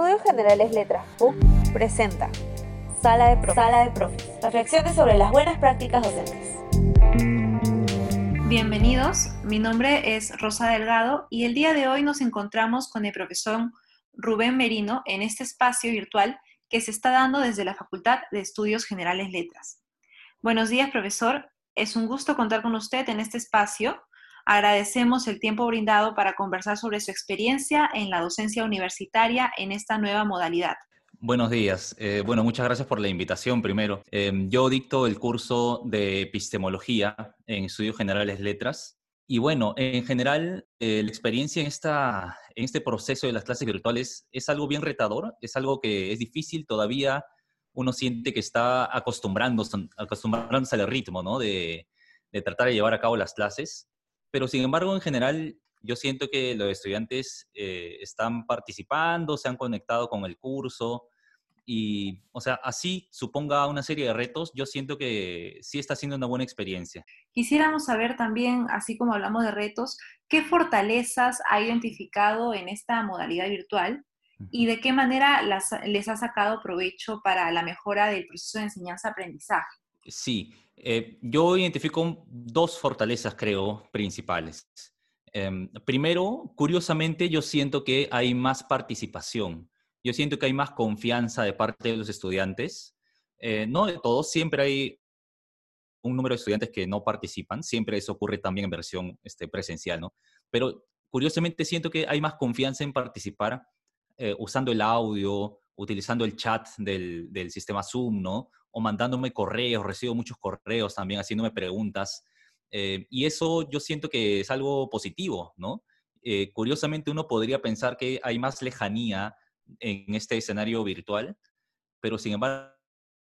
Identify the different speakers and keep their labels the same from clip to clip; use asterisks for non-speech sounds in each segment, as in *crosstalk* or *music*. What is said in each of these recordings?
Speaker 1: Estudios Generales Letras PUC presenta Sala de Profes. Sala de Profes. Reflexiones sobre las buenas prácticas docentes.
Speaker 2: Bienvenidos, mi nombre es Rosa Delgado y el día de hoy nos encontramos con el profesor Rubén Merino en este espacio virtual que se está dando desde la Facultad de Estudios Generales Letras. Buenos días, profesor. Es un gusto contar con usted en este espacio Agradecemos el tiempo brindado para conversar sobre su experiencia en la docencia universitaria en esta nueva modalidad.
Speaker 3: Buenos días. Eh, bueno, muchas gracias por la invitación primero. Em, yo dicto el curso de epistemología en Estudios Generales Letras. Y bueno, en general, eh, la experiencia en, esta, en este proceso de las clases virtuales es algo bien retador, es algo que es difícil todavía. Uno siente que está acostumbrándose, acostumbrándose al ritmo, ¿no? De, de tratar de llevar a cabo las clases. Pero sin embargo, en general, yo siento que los estudiantes eh, están participando, se han conectado con el curso y, o sea, así suponga una serie de retos, yo siento que sí está siendo una buena experiencia.
Speaker 2: Quisiéramos saber también, así como hablamos de retos, ¿qué fortalezas ha identificado en esta modalidad virtual y de qué manera les ha sacado provecho para la mejora del proceso de enseñanza-aprendizaje?
Speaker 3: Sí, eh, yo identifico dos fortalezas, creo, principales. Em, primero, curiosamente, yo siento que hay más participación. Yo siento que hay más confianza de parte de los estudiantes. Eh, no de todos, siempre hay un número de estudiantes que no participan. Siempre eso ocurre también en versión este, presencial, ¿no? Pero curiosamente siento que hay más confianza en participar eh, usando el audio, utilizando el chat del, del sistema Zoom, ¿no? O mandándome correos, recibo muchos correos también haciéndome preguntas. Eh, y eso yo siento que es algo positivo, ¿no? Eh, curiosamente uno podría pensar que hay más lejanía en este escenario virtual, pero sin embargo,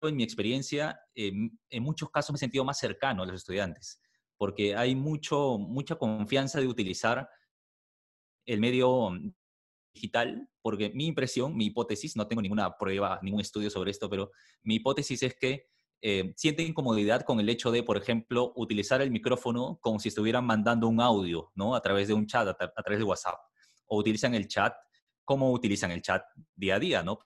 Speaker 3: en mi experiencia, en muchos casos me he sentido más cercano a los estudiantes, porque hay mucho, mucha confianza de utilizar el medio digital, porque mi impresión, mi hipótesis, no tengo ninguna prueba, ningún estudio sobre esto, pero mi hipótesis es que eh, sienten incomodidad con el hecho de, por ejemplo, utilizar el micrófono como si estuvieran mandando un audio, ¿no? A través de un chat, a, través de WhatsApp. O utilizan el chat como utilizan el chat día a día, ¿no?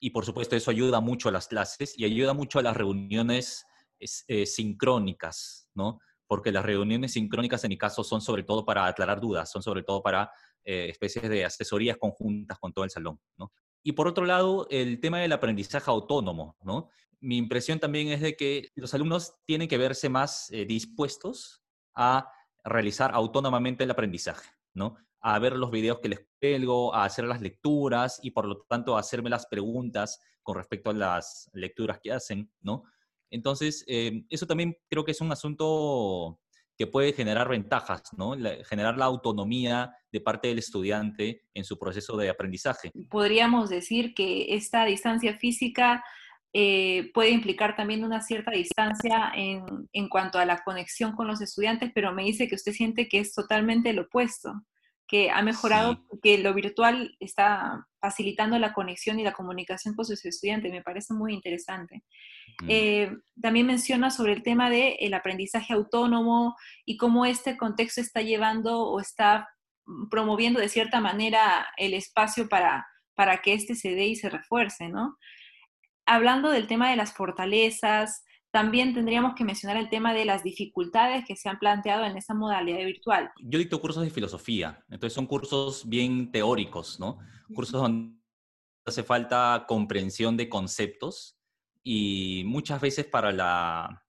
Speaker 3: Y por supuesto eso ayuda mucho a las clases y ayuda mucho a las reuniones eh, sincrónicas, ¿no? Porque las reuniones sincrónicas en mi caso son sobre todo para aclarar dudas, son sobre todo para eh, especies de asesorías conjuntas con todo el salón, ¿no? Y por otro lado, el tema del aprendizaje autónomo, ¿no? Mi impresión también es de que los alumnos tienen que verse más eh, dispuestos a realizar autónomamente el aprendizaje, ¿no? A ver los videos que les pelgo, a hacer las lecturas y por lo tanto a hacerme las preguntas con respecto a las lecturas que hacen, ¿no? Entonces, eh, eso también creo que es un asunto que puede generar ventajas, ¿no? generar la autonomía de parte del estudiante en su proceso de aprendizaje.
Speaker 2: Podríamos decir que esta distancia física eh, puede implicar también una cierta distancia en, en, cuanto a la conexión con los estudiantes, pero me dice que usted siente que es totalmente lo opuesto, que ha mejorado, que lo virtual está facilitando la conexión y la comunicación con sus estudiantes. Me parece muy interesante. Eh, también menciona sobre el tema del el aprendizaje autónomo y cómo este contexto está llevando o está promoviendo de cierta manera el espacio para, para que éste se dé y se refuerce, ¿no? Hablando del tema de las fortalezas, también tendríamos que mencionar el tema de las dificultades que se han planteado en esa modalidad virtual.
Speaker 3: Yo dicto cursos de filosofía, entonces son cursos bien teóricos, ¿no? Cursos donde hace falta comprensión de conceptos y muchas veces para la,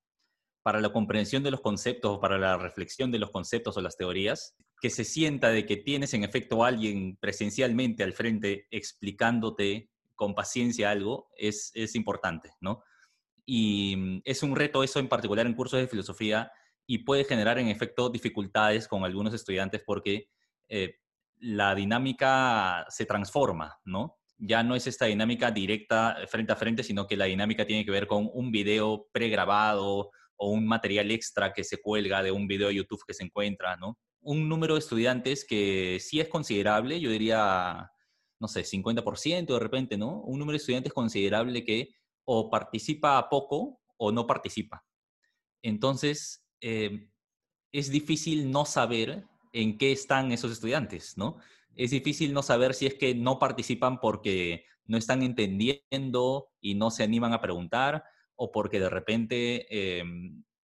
Speaker 3: para la comprensión de los conceptos o para la reflexión de los conceptos o las teorías, que se sienta de que tienes en efecto a alguien presencialmente al frente explicándote con paciencia algo, es, es importante, ¿no? Y mm, es un reto eso en particular en cursos de filosofía y puede generar en efecto dificultades con algunos estudiantes porque eh, la dinámica se transforma, ¿no? Ya no es esta dinámica directa frente a frente, sino que la dinámica tiene que ver con un video pregrabado o un material extra que se cuelga de un video de YouTube que se encuentra, ¿no? Un número de estudiantes que sí es considerable, yo diría, no sé, 50% de repente, ¿no? Un número de estudiantes considerable que o participa poco o no participa. Entonces, eh, es difícil no saber en qué están esos estudiantes, ¿no? es difícil no saber si es que no participan porque no están entendiendo y no se animan a preguntar o porque de repente, eh,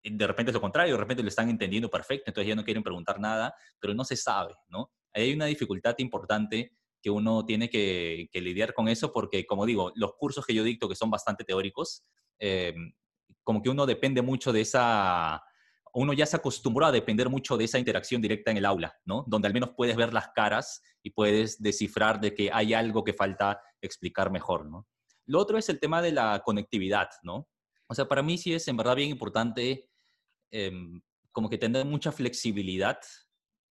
Speaker 3: de repente es lo contrario, de repente lo están entendiendo perfecto, entonces ya no quieren preguntar nada, pero no se sabe, ¿no? Hay una dificultad importante que uno tiene que, lidiar con eso porque, como digo, los cursos que yo dicto, que son bastante teóricos, eh, como que uno depende mucho de esa, uno ya se acostumbró a depender mucho de esa interacción directa en el aula, ¿no? Donde al menos puedes ver las caras y puedes descifrar de que hay algo que falta explicar mejor, ¿no? Lo otro es el tema de la conectividad, ¿no? O sea, para mí sí es en verdad bien importante em, como que tener mucha flexibilidad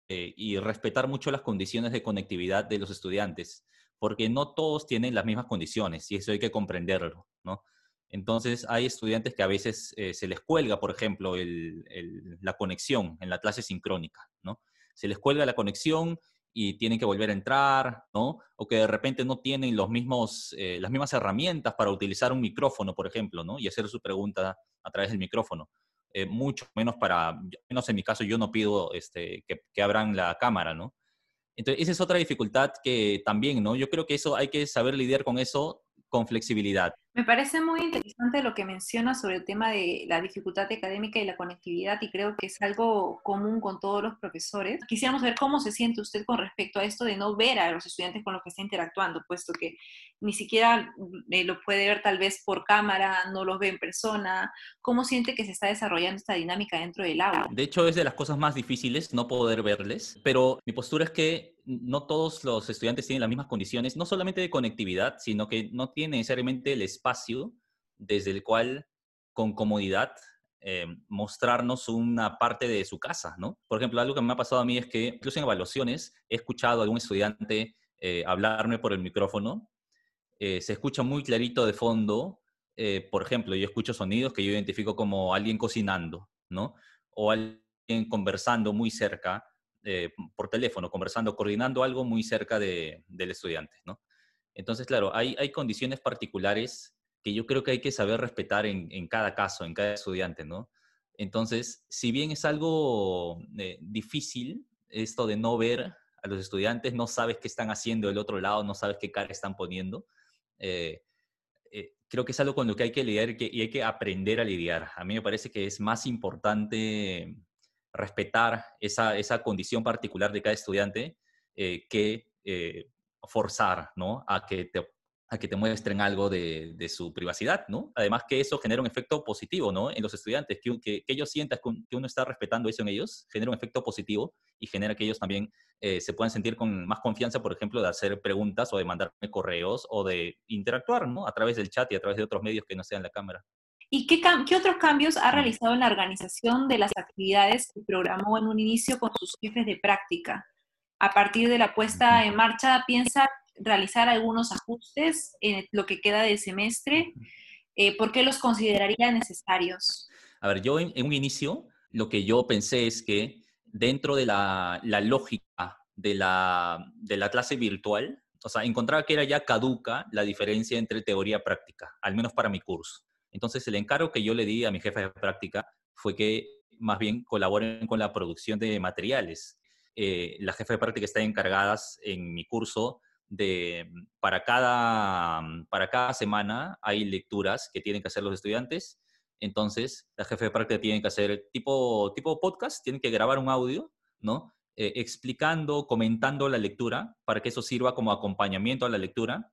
Speaker 3: eh, y respetar mucho las condiciones de conectividad de los estudiantes, porque no todos tienen las mismas condiciones y eso hay que comprenderlo, ¿no? Entonces, hay estudiantes que a veces eh, se les cuelga, por ejemplo, la conexión en la clase sincrónica, ¿no? Se les cuelga la conexión y tienen que volver a entrar, ¿no? O que de repente no tienen los mismos, eh, las mismas herramientas para utilizar un micrófono, por ejemplo, ¿no? Y hacer su pregunta a través del micrófono. Eh, mucho menos para, menos en mi caso, yo no pido este, que, que abran la cámara, ¿no? Entonces, esa es otra dificultad que también, ¿no? Yo creo que eso hay que saber lidiar con eso con flexibilidad.
Speaker 2: Me parece muy interesante lo que menciona sobre el tema de la dificultad académica y la conectividad y creo que es algo común con todos los profesores. Quisiéramos ver cómo se siente usted con respecto a esto de no ver a los estudiantes con los que está interactuando, puesto que ni siquiera eh, lo puede ver tal vez por cámara, no los ve en persona. ¿Cómo siente que se está desarrollando esta dinámica dentro del aula?
Speaker 3: De hecho, es de las cosas más difíciles no poder verles, pero mi postura es que no todos los estudiantes tienen las mismas condiciones, no solamente de conectividad, sino que no tienen necesariamente el espacio desde el cual con comodidad eh, mostrarnos una parte de su casa, ¿no? Por ejemplo, algo que me ha pasado a mí es que incluso en evaluaciones he escuchado a algún estudiante eh, hablarme por el micrófono, eh, se escucha muy clarito de fondo, por ejemplo, yo escucho sonidos que yo identifico como alguien cocinando, ¿no? O alguien conversando muy cerca eh, por teléfono, conversando, coordinando algo muy cerca del estudiante, ¿no? Entonces, claro, hay, condiciones particulares que yo creo que hay que saber respetar en, cada caso, en cada estudiante, ¿no? Entonces, si bien es algo eh, difícil esto de no ver a los estudiantes, no sabes qué están haciendo del otro lado, no sabes qué cara están poniendo, eh, creo que es algo con lo que hay que lidiar y hay que aprender a lidiar. A mí me parece que es más importante respetar esa, esa condición particular de cada estudiante eh, que eh, forzar ¿no? a, que te, a que te muestren algo de, de, su privacidad. ¿no? Además que eso genera un efecto positivo ¿no? en los estudiantes, que, que, ellos sientan que uno está respetando eso en ellos, genera un efecto positivo y genera que ellos también eh, se puedan sentir con más confianza, por ejemplo, de hacer preguntas o de mandarme correos o de interactuar ¿no? a través del chat y a través de otros medios que no sean la cámara.
Speaker 2: ¿Y qué, qué, otros cambios ha realizado en la organización de las actividades que programó en un inicio con sus jefes de práctica? A partir de la puesta en marcha, ¿piensa realizar algunos ajustes en lo que queda del semestre? Eh, ¿Por qué los consideraría necesarios?
Speaker 3: A ver, yo en, un inicio lo que yo pensé es que dentro de la, la lógica de la, de la clase virtual, o sea, encontraba que era ya caduca la diferencia entre teoría y práctica, al menos para mi curso. Entonces, el encargo que yo le di a mi jefe de práctica fue que más bien colaboren con la producción de materiales. Eh, las jefas de práctica están encargadas en mi curso de, para cada, para cada semana hay lecturas que tienen que hacer los estudiantes. Entonces, las jefas de práctica tienen que hacer tipo, tipo podcast, tienen que grabar un audio, ¿no? Eh, explicando, comentando la lectura para que eso sirva como acompañamiento a la lectura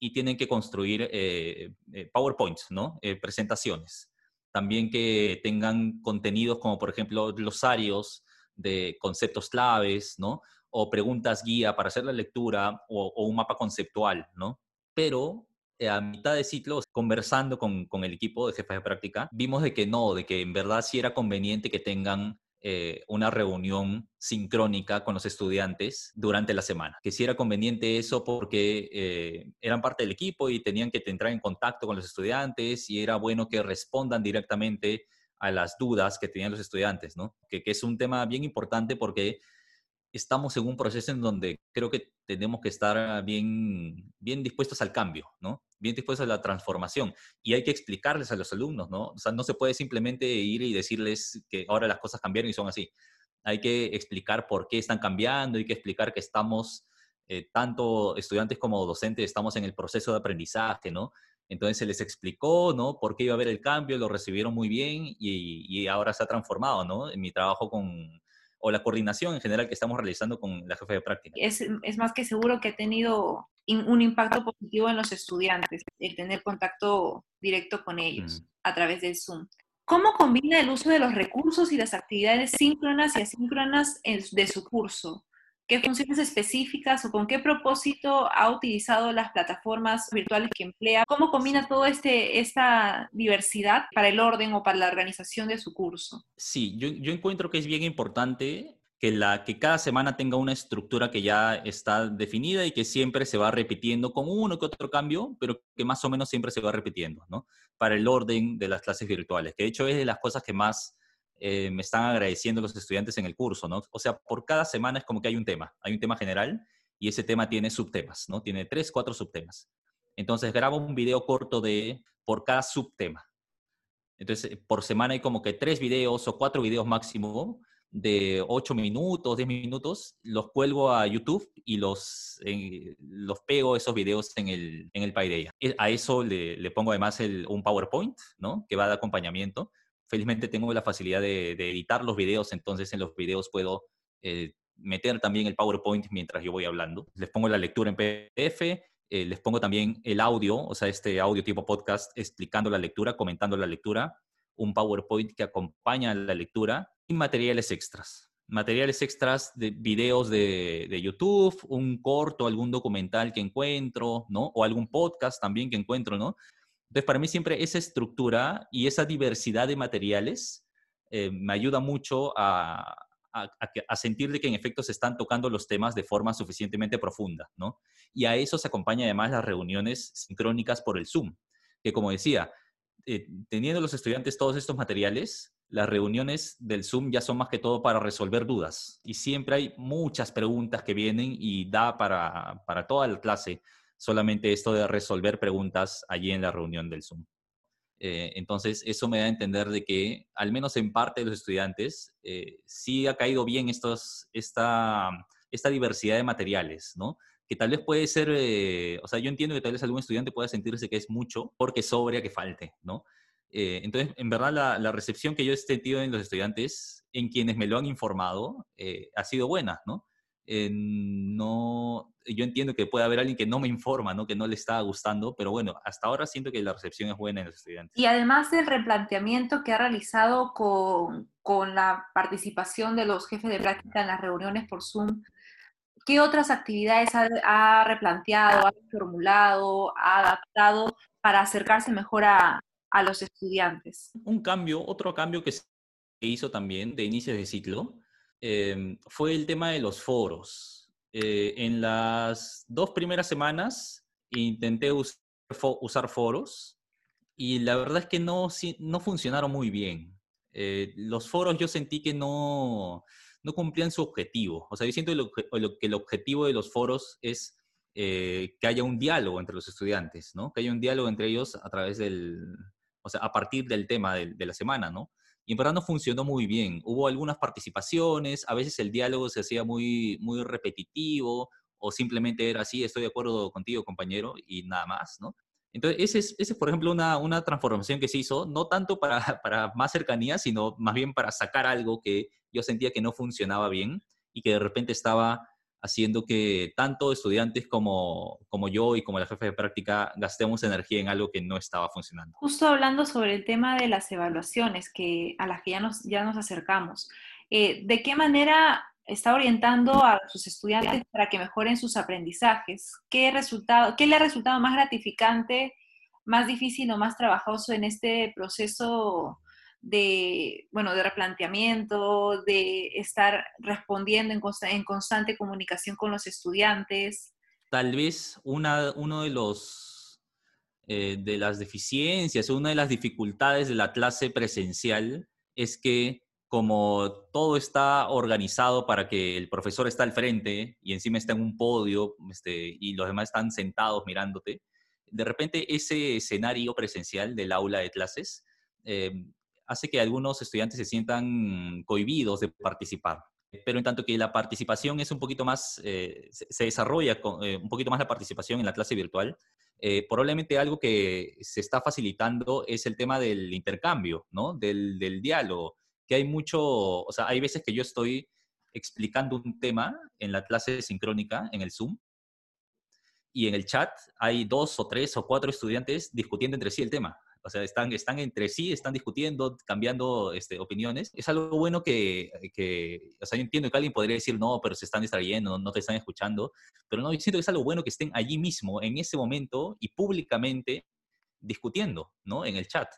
Speaker 3: y tienen que construir eh, eh PowerPoints, ¿no? Eh, presentaciones. También que tengan contenidos como, por ejemplo, glosarios de conceptos claves, ¿no? O preguntas guía para hacer la lectura o, un mapa conceptual, ¿no? Pero eh, a mitad de ciclo, conversando con, con, el equipo de jefes de práctica, vimos de que no, de que en verdad sí era conveniente que tengan eh, una reunión sincrónica con los estudiantes durante la semana. Que si era conveniente eso porque eh, eran parte del equipo y tenían que entrar en contacto con los estudiantes y era bueno que respondan directamente a las dudas que tenían los estudiantes, ¿no? Que, que es un tema bien importante porque estamos en un proceso en donde creo que tenemos que estar bien, bien dispuestos al cambio, ¿no? Bien dispuestos a la transformación. Y hay que explicarles a los alumnos, ¿no? O sea, no se puede simplemente ir y decirles que ahora las cosas cambiaron y son así. Hay que explicar por qué están cambiando, hay que explicar que estamos eh, tanto estudiantes como docentes estamos en el proceso de aprendizaje, ¿no? Entonces se les explicó, ¿no? Por qué iba a haber el cambio, lo recibieron muy bien y, y ahora se ha transformado, ¿no? En mi trabajo con, o la coordinación en general que estamos realizando con la jefe de práctica.
Speaker 2: Es, es más que seguro que ha tenido un impacto positivo en los estudiantes, el tener contacto directo con ellos a través del Zoom. ¿Cómo combina el uso de los recursos y las actividades síncronas y asíncronas de su curso? ¿Qué funciones específicas o con qué propósito ha utilizado las plataformas virtuales que emplea? ¿Cómo combina toda este, esta diversidad para el orden o para la organización de su curso?
Speaker 3: Sí, yo, yo encuentro que es bien importante que, la, que cada semana tenga una estructura que ya está definida y que siempre se va repitiendo con uno que otro cambio, pero que más o menos siempre se va repitiendo, ¿no? Para el orden de las clases virtuales, que de hecho es de las cosas que más eh, me están agradeciendo los estudiantes en el curso, ¿no? O sea, por cada semana es como que hay un tema, hay un tema general y ese tema tiene subtemas, ¿no? Tiene tres, cuatro subtemas. Entonces grabo un video corto de por cada subtema. Entonces, por semana hay como que tres videos o cuatro videos máximo de 8 minutos, 10 minutos, los cuelgo a YouTube y los, eh, los pego esos videos en el, en el Paideia. E, a eso le, le pongo además el, un PowerPoint, ¿no? Que va de acompañamiento. Felizmente tengo la facilidad de, editar los videos, entonces en los videos puedo eh, meter también el PowerPoint mientras yo voy hablando. Les pongo la lectura en PDF, eh, les pongo también el audio, o sea, este audio tipo podcast explicando la lectura, comentando la lectura, un PowerPoint que acompaña la lectura materiales extras. Materiales extras de videos de, de, YouTube, un corto, algún documental que encuentro, ¿no? O algún podcast también que encuentro, ¿no? Entonces, para mí siempre esa estructura y esa diversidad de materiales eh, me ayuda mucho a, sentir de que en efecto se están tocando los temas de forma suficientemente profunda, ¿no? Y a eso se acompaña además las reuniones sincrónicas por el Zoom, que como decía, eh, teniendo los estudiantes todos estos materiales, las reuniones del Zoom ya son más que todo para resolver dudas y siempre hay muchas preguntas que vienen y da para toda la clase solamente esto de resolver preguntas allí en la reunión del Zoom. Eh, entonces, eso me da a entender de que, al menos en parte de los estudiantes, eh, sí ha caído bien estos, esta, diversidad de materiales, ¿no? Que tal vez puede ser, eh, o sea, yo entiendo que tal vez algún estudiante pueda sentirse que es mucho porque sobria que falte, ¿no? Eh, entonces, en verdad, la, la, recepción que yo he sentido en los estudiantes, en quienes me lo han informado, ha sido buena, ¿no? Eh, no, yo entiendo que puede haber alguien que no me informa, ¿no? Que no le está gustando, pero bueno, hasta ahora siento que la recepción es buena en los estudiantes.
Speaker 2: Y además del replanteamiento que ha realizado con, con la participación de los jefes de práctica en las reuniones por Zoom, ¿qué otras actividades ha, ha replanteado, ha formulado, ha adaptado para acercarse mejor a, a los estudiantes.
Speaker 3: Un cambio, otro cambio que se hizo también de inicio de ciclo, eh, fue el tema de los foros. Eh, en las dos primeras semanas intenté usar, foros y la verdad es que no, no funcionaron muy bien. Eh, los foros yo sentí que no, no cumplían su objetivo. O sea, yo siento que el objetivo de los foros es eh, que haya un diálogo entre los estudiantes, ¿no? Que haya un diálogo entre ellos a través del, o sea, a partir del tema de, de, la semana, ¿no? Y en verdad no funcionó muy bien. Hubo algunas participaciones, a veces el diálogo se hacía muy, muy repetitivo o simplemente era así, estoy de acuerdo contigo, compañero, y nada más, ¿no? Entonces, ese es, ese es por ejemplo, una, una transformación que se hizo, no tanto para, *laughs* para más cercanía, sino más bien para sacar algo que yo sentía que no funcionaba bien y que de repente estaba haciendo que tanto estudiantes como, como yo y como la jefe de práctica gastemos energía en algo que no estaba funcionando.
Speaker 2: Justo hablando sobre el tema de las evaluaciones que, a las que ya nos, ya nos acercamos, eh, ¿de qué manera está orientando a sus estudiantes para que mejoren sus aprendizajes? ¿Qué, resultado, qué le ha resultado más gratificante, más difícil o más trabajoso en este proceso? De, bueno, de replanteamiento, de estar respondiendo en, consta en constante comunicación con los estudiantes.
Speaker 3: Tal vez una, uno de los eh, de las deficiencias, una de las dificultades de la clase presencial es que como todo está organizado para que el profesor está al frente y encima está en un podio este, y los demás están sentados mirándote, de repente ese escenario presencial del aula de clases eh, hace que algunos estudiantes se sientan cohibidos de participar. pero en tanto que la participación es un poquito más, eh, se, desarrolla eh, un poquito más la participación en la clase virtual, eh, probablemente algo que se está facilitando es el tema del intercambio, ¿no? Del, del, diálogo, que hay mucho, o sea, hay veces que yo estoy explicando un tema en la clase sincrónica, en el Zoom, y en el chat hay dos o tres o cuatro estudiantes discutiendo entre sí el tema. O sea, están, están entre sí, están discutiendo, cambiando este, opiniones. Es algo bueno que, que, o sea, yo entiendo que alguien podría decir, no, pero se están distrayendo, no te están escuchando, pero no, yo siento que es algo bueno que estén allí mismo, en ese momento y públicamente discutiendo, ¿no? En el chat.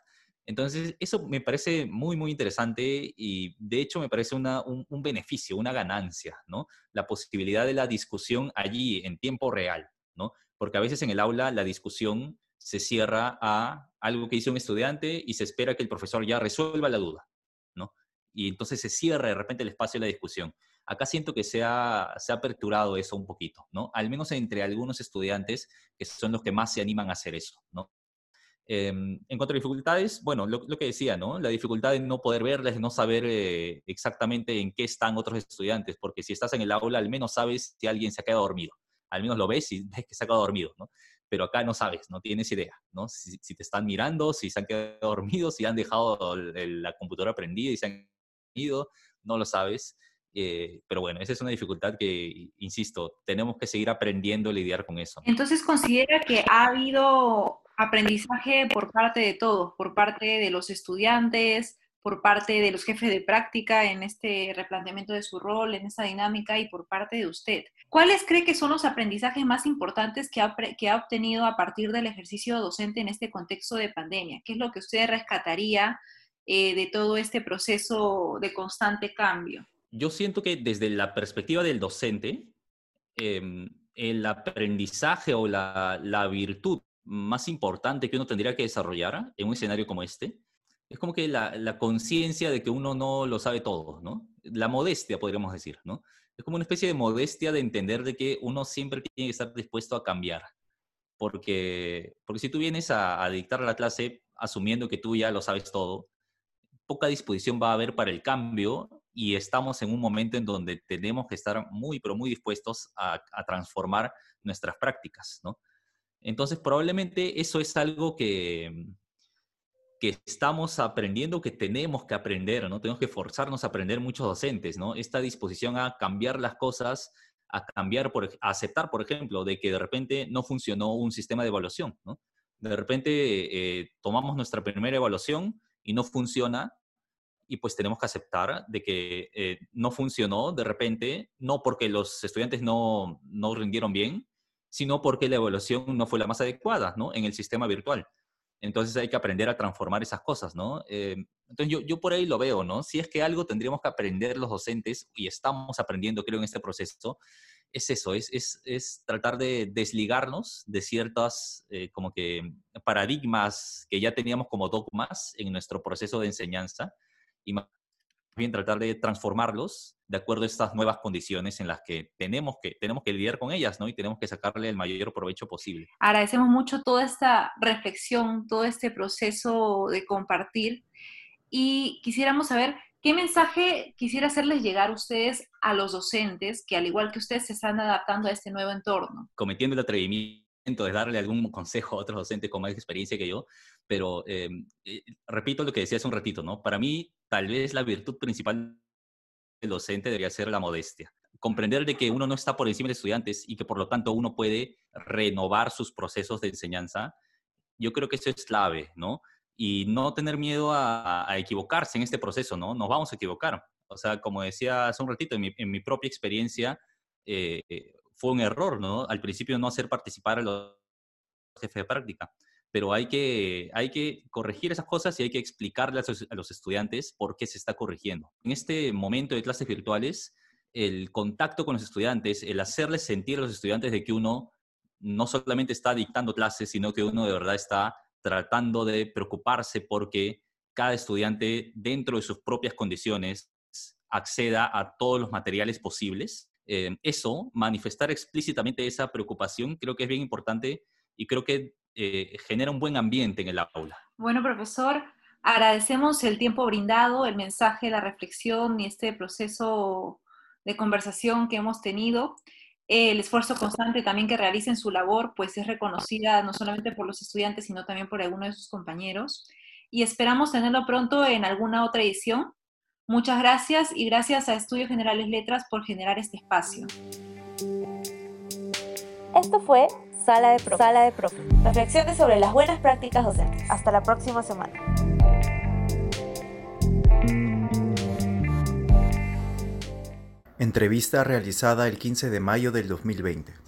Speaker 3: Entonces, eso me parece muy, muy interesante y de hecho me parece una, un, un, beneficio, una ganancia, ¿no? La posibilidad de la discusión allí en tiempo real, ¿no? Porque a veces en el aula la discusión se cierra a algo que hizo un estudiante y se espera que el profesor ya resuelva la duda, ¿no? Y entonces se cierra de repente el espacio de la discusión. Acá siento que se ha, se ha aperturado eso un poquito, ¿no? Al menos entre algunos estudiantes que son los que más se animan a hacer eso, ¿no? Em, en cuanto a dificultades, bueno, lo, que decía, ¿no? La dificultad de no poder verles, no saber eh, exactamente en qué están otros estudiantes, porque si estás en el aula, al menos sabes si alguien se ha quedado dormido. Al menos lo ves y ves que se ha quedado dormido, ¿no? Pero acá no sabes, no tienes idea, ¿no? Si, te están mirando, si se han quedado *laughs* dormidos, si han dejado la computadora prendida y se han ido, no lo sabes. Eh, pero bueno, esa es una dificultad que, insisto, tenemos que seguir aprendiendo a lidiar con eso.
Speaker 2: Entonces, ¿considera que ha habido aprendizaje por parte de todos, por parte de los estudiantes, por parte de los jefes de práctica en este replanteamiento de su rol, en esta dinámica y por parte de usted. ¿Cuáles cree que son los aprendizajes más importantes que ha, que ha obtenido a partir del ejercicio docente en este contexto de pandemia? ¿Qué es lo que usted rescataría eh, de todo este proceso de constante cambio?
Speaker 3: Yo siento que desde la perspectiva del docente, em, el aprendizaje o la, la virtud más importante que uno tendría que desarrollar en un escenario como este es como que la, conciencia de que uno no lo sabe todo, ¿no? La modestia, podríamos decir, ¿no? Es como una especie de modestia de entender de que uno siempre tiene que estar dispuesto a cambiar. Porque, porque si tú vienes a, a dictar la clase asumiendo que tú ya lo sabes todo, poca disposición va a haber para el cambio y estamos en un momento en donde tenemos que estar muy, pero muy dispuestos a, a transformar nuestras prácticas, ¿no? Entonces, probablemente eso es algo que, que estamos aprendiendo, que tenemos que aprender, ¿no? Tenemos que forzarnos a aprender muchos docentes, ¿no? Esta disposición a cambiar las cosas, a cambiar, por, aceptar, por ejemplo, de que de repente no funcionó un sistema de evaluación, ¿no? De repente eh, tomamos nuestra primera evaluación y no funciona, y pues tenemos que aceptar de que eh, no funcionó de repente, no porque los estudiantes no, no rindieron bien, sino porque la evaluación no fue la más adecuada, ¿no? En el sistema virtual. Entonces hay que aprender a transformar esas cosas, ¿no? Eh, entonces yo, yo, por ahí lo veo, ¿no? Si es que algo tendríamos que aprender los docentes, y estamos aprendiendo, creo, en este proceso, es eso, es, es, es tratar de desligarnos de ciertas eh, como que paradigmas que ya teníamos como dogmas en nuestro proceso de enseñanza y más bien tratar de transformarlos de acuerdo a estas nuevas condiciones en las que tenemos que, tenemos que lidiar con ellas, ¿no? Y tenemos que sacarle el mayor provecho posible.
Speaker 2: Agradecemos mucho toda esta reflexión, todo este proceso de compartir y quisiéramos saber qué mensaje quisiera hacerles llegar a ustedes a los docentes que al igual que ustedes se están adaptando a este nuevo entorno.
Speaker 3: Cometiendo el atrevimiento de darle algún consejo a otros docentes con más experiencia que yo, pero eh, eh, repito lo que decía hace un ratito, ¿no? Para mí, tal vez la virtud principal el docente debería ser la modestia. Comprender de que uno no está por encima de estudiantes y que por lo tanto uno puede renovar sus procesos de enseñanza, yo creo que eso es clave, ¿no? Y no tener miedo a, equivocarse en este proceso, ¿no? Nos vamos a equivocar. O sea, como decía hace un ratito, en mi, propia experiencia eh, fue un error, ¿no? Al principio no hacer participar a los jefes de práctica pero hay que, hay que corregir esas cosas y hay que explicarle a los, estudiantes por qué se está corrigiendo. En este momento de clases virtuales, el contacto con los estudiantes, el hacerles sentir a los estudiantes de que uno no solamente está dictando clases, sino que uno de verdad está tratando de preocuparse porque cada estudiante, dentro de sus propias condiciones, acceda a todos los materiales posibles. Eh, eso, manifestar explícitamente esa preocupación, creo que es bien importante y creo que eh, genera un buen ambiente en el aula.
Speaker 2: Bueno, profesor, agradecemos el tiempo brindado, el mensaje, la reflexión y este proceso de conversación que hemos tenido. El esfuerzo constante también que realicen su labor, pues es reconocida no solamente por los estudiantes, sino también por algunos de sus compañeros. Y esperamos tenerlo pronto en alguna otra edición. Muchas gracias y gracias a Estudios Generales Letras por generar este espacio.
Speaker 1: Esto fue Sala de Profes. Sala de Reflexiones sobre las buenas prácticas docentes. Hasta la próxima semana.
Speaker 4: Entrevista realizada el 15 de mayo del 2020.